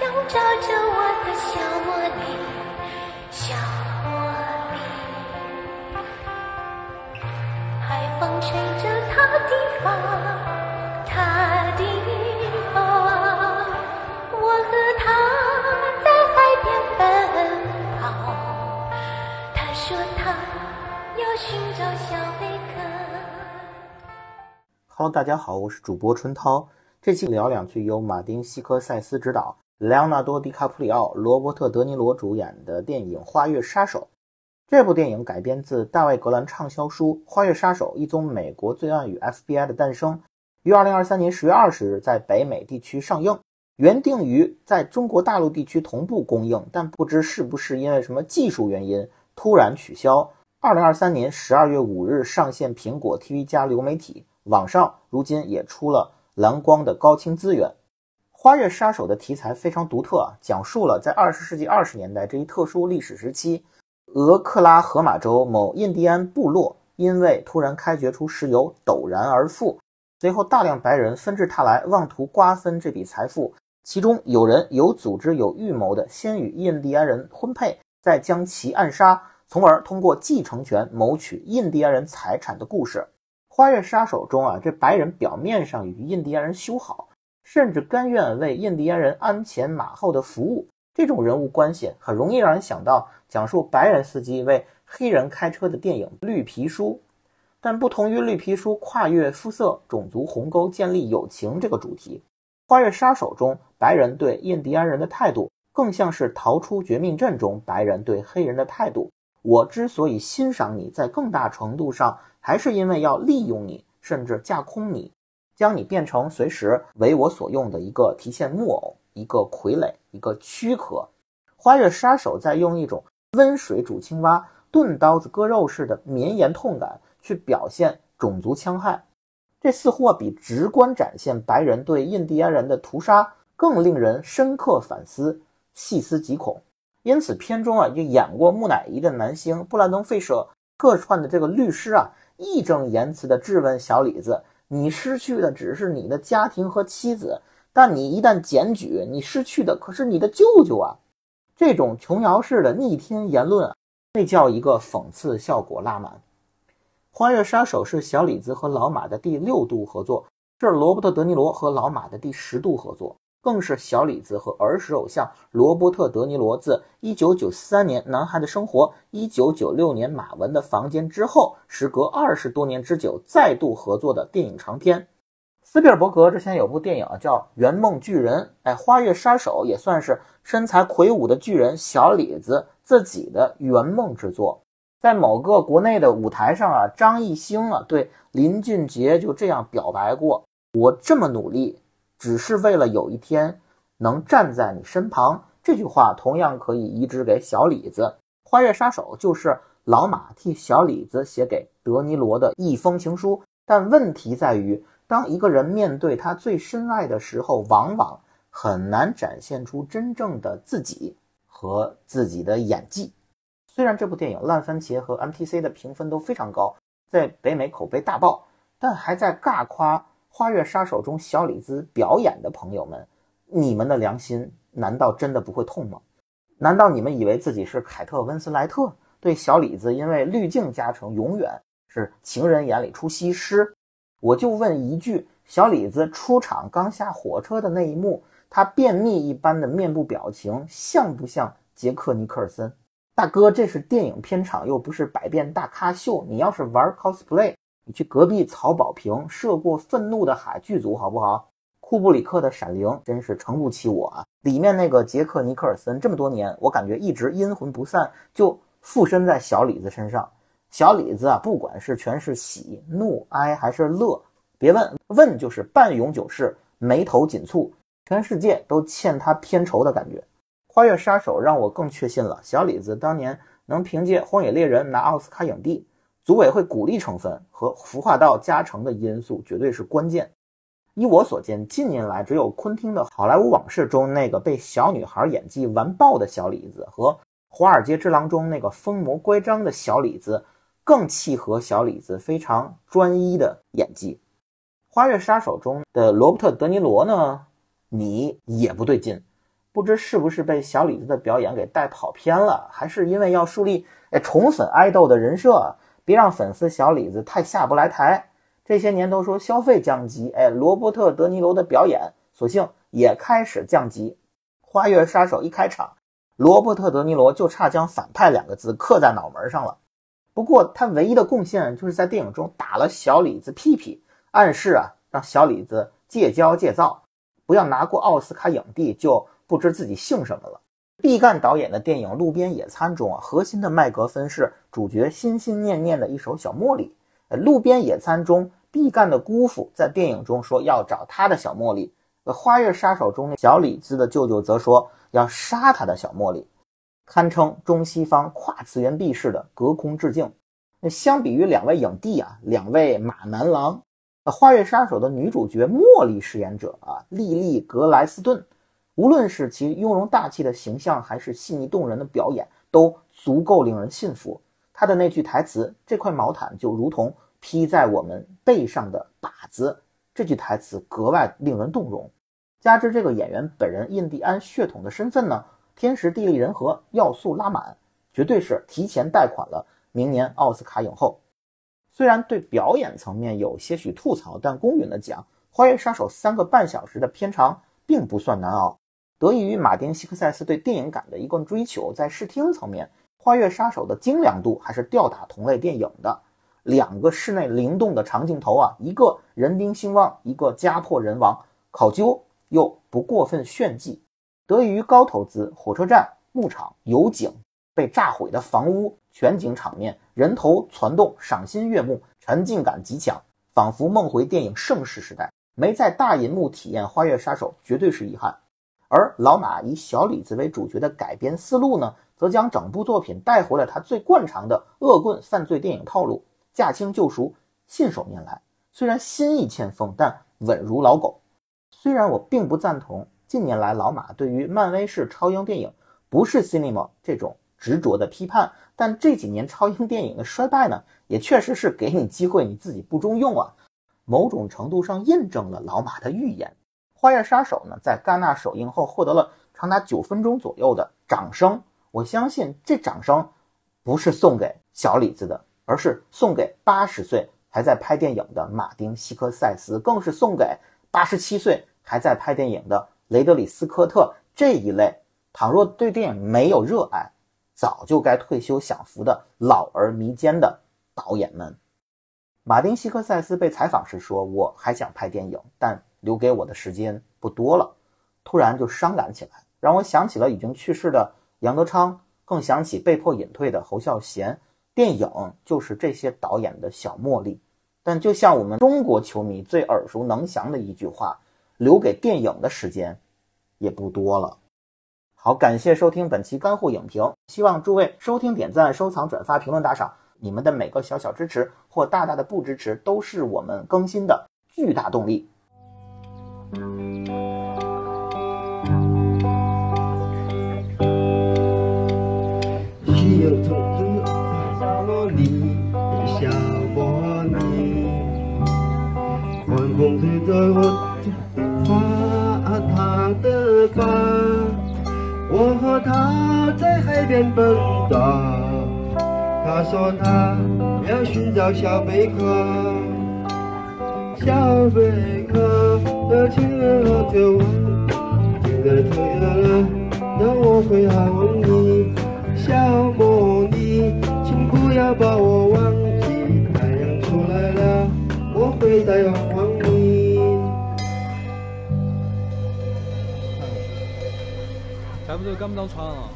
笼罩着我的小茉莉，小茉莉。海风吹着她的发，她的发。我和她在海边奔跑，她说她要寻找小贝壳。Hello，大家好，我是主播春涛。这期聊两句由马丁·西科塞斯执导、莱昂纳多·迪卡普里奥、罗伯特·德尼罗主演的电影《花月杀手》。这部电影改编自大卫·格兰畅销书《花月杀手：一宗美国罪案与 FBI 的诞生》，于2023年10月20日在北美地区上映。原定于在中国大陆地区同步公映，但不知是不是因为什么技术原因突然取消。2023年12月5日上线苹果 TV 加流媒体。网上如今也出了蓝光的高清资源。《花月杀手》的题材非常独特啊，讲述了在二十世纪二十年代这一特殊历史时期，俄克拉荷马州某印第安部落因为突然开掘出石油陡然而富，随后大量白人纷至沓来，妄图瓜分这笔财富。其中有人有组织、有预谋的先与印第安人婚配，再将其暗杀，从而通过继承权谋取印第安人财产的故事。花月杀手中啊，这白人表面上与印第安人修好，甚至甘愿为印第安人鞍前马后的服务。这种人物关系很容易让人想到讲述白人司机为黑人开车的电影《绿皮书》。但不同于《绿皮书》跨越肤色、种族鸿沟建立友情这个主题，《花月杀手》中白人对印第安人的态度，更像是逃出绝命镇中白人对黑人的态度。我之所以欣赏你，在更大程度上还是因为要利用你，甚至架空你，将你变成随时为我所用的一个提线木偶、一个傀儡、一个躯壳。花月杀手在用一种温水煮青蛙、钝刀子割肉似的绵延痛感去表现种族戕害，这似乎啊比直观展现白人对印第安人的屠杀更令人深刻反思、细思极恐。因此，片中啊，就演过木乃伊的男星布兰登·费舍客串的这个律师啊，义正言辞地质问小李子：“你失去的只是你的家庭和妻子，但你一旦检举，你失去的可是你的舅舅啊！”这种琼瑶式的逆天言论啊，那叫一个讽刺效果拉满。《花月杀手》是小李子和老马的第六度合作，是罗伯特·德尼罗和老马的第十度合作。更是小李子和儿时偶像罗伯特·德尼罗自1993年《男孩的生活》、1996年马文的房间之后，时隔二十多年之久再度合作的电影长片。斯皮尔伯格之前有部电影叫《圆梦巨人》，哎，《花月杀手》也算是身材魁梧的巨人小李子自己的圆梦之作。在某个国内的舞台上啊，张艺兴啊对林俊杰就这样表白过：“我这么努力。”只是为了有一天能站在你身旁。这句话同样可以移植给小李子，《花月杀手》就是老马替小李子写给德尼罗的一封情书。但问题在于，当一个人面对他最深爱的时候，往往很难展现出真正的自己和自己的演技。虽然这部电影烂番茄和 MTC 的评分都非常高，在北美口碑大爆，但还在尬夸。《花月杀手》中小李子表演的朋友们，你们的良心难道真的不会痛吗？难道你们以为自己是凯特温斯莱特，对小李子因为滤镜加成永远是情人眼里出西施？我就问一句：小李子出场刚下火车的那一幕，他便秘一般的面部表情，像不像杰克尼克尔森？大哥，这是电影片场，又不是百变大咖秀。你要是玩 cosplay。你去隔壁曹保平涉过愤怒的海剧组好不好？库布里克的《闪灵》真是撑不起我啊！里面那个杰克尼克尔森这么多年，我感觉一直阴魂不散，就附身在小李子身上。小李子啊，不管是全是喜怒哀还是乐，别问问就是半永久式眉头紧蹙，全世界都欠他片酬的感觉。《花月杀手》让我更确信了小李子当年能凭借《荒野猎人》拿奥斯卡影帝。组委会鼓励成分和服化道加成的因素绝对是关键。依我所见，近年来只有昆汀的《好莱坞往事》中那个被小女孩演技完爆的小李子，和《华尔街之狼》中那个疯魔乖张的小李子，更契合小李子非常专一的演技。《花月杀手》中的罗伯特·德尼罗呢，你也不对劲。不知是不是被小李子的表演给带跑偏了，还是因为要树立哎宠粉爱豆的人设，别让粉丝小李子太下不来台。这些年都说消费降级，哎，罗伯特·德尼罗的表演索性也开始降级。花月杀手一开场，罗伯特·德尼罗就差将反派两个字刻在脑门上了。不过他唯一的贡献就是在电影中打了小李子屁屁，暗示啊让小李子戒骄戒躁，不要拿过奥斯卡影帝就不知自己姓什么了。毕赣导演的电影《路边野餐》中啊，核心的麦格芬是主角心心念念的一首小茉莉。呃，《路边野餐》中毕赣的姑父在电影中说要找他的小茉莉，《呃花月杀手》中小李子的舅舅则说要杀他的小茉莉。堪称中西方跨次元壁式的隔空致敬。那相比于两位影帝啊，两位马男郎，《呃花月杀手》的女主角茉莉饰演者啊，莉莉·格莱斯顿，无论是其雍容大气的形象，还是细腻动人的表演，都足够令人信服。他的那句台词：“这块毛毯就如同披在我们背上的靶子。”这句台词格外令人动容。加之这个演员本人印第安血统的身份呢？天时地利人和要素拉满，绝对是提前贷款了明年奥斯卡影后。虽然对表演层面有些许吐槽，但公允的讲，《花月杀手》三个半小时的片长并不算难熬。得益于马丁·西克塞斯对电影感的一贯追求，在视听层面，《花月杀手》的精良度还是吊打同类电影的。两个室内灵动的长镜头啊，一个人丁兴旺，一个家破人亡，考究又不过分炫技。得益于高投资，火车站、牧场、油井、被炸毁的房屋、全景场面、人头攒动，赏心悦目，沉浸感极强，仿佛梦回电影盛世时代。没在大银幕体验《花月杀手》绝对是遗憾。而老马以小李子为主角的改编思路呢，则将整部作品带回了他最惯常的恶棍犯罪电影套路，驾轻就熟，信手拈来。虽然新意欠奉，但稳如老狗。虽然我并不赞同。近年来，老马对于漫威式超英电影不是 cinema 这种执着的批判，但这几年超英电影的衰败呢，也确实是给你机会，你自己不中用啊。某种程度上印证了老马的预言。《花月杀手》呢，在戛纳首映后获得了长达九分钟左右的掌声。我相信这掌声不是送给小李子的，而是送给八十岁还在拍电影的马丁·西科塞斯，更是送给八十七岁还在拍电影的。雷德里·斯科特这一类，倘若对电影没有热爱，早就该退休享福的老而弥坚的导演们。马丁·西克塞斯被采访时说：“我还想拍电影，但留给我的时间不多了。”突然就伤感起来，让我想起了已经去世的杨德昌，更想起被迫隐退的侯孝贤。电影就是这些导演的小茉莉，但就像我们中国球迷最耳熟能详的一句话。留给电影的时间也不多了。好，感谢收听本期干货影评，希望诸位收听、点赞、收藏、转发、评论、打赏，你们的每个小小支持或大大的不支持，都是我们更新的巨大动力。发我和他在海边奔跑，他说他要寻找小贝壳，小贝壳的亲人和酒窝，现在特远了，让我会还问干不多赶不到船了。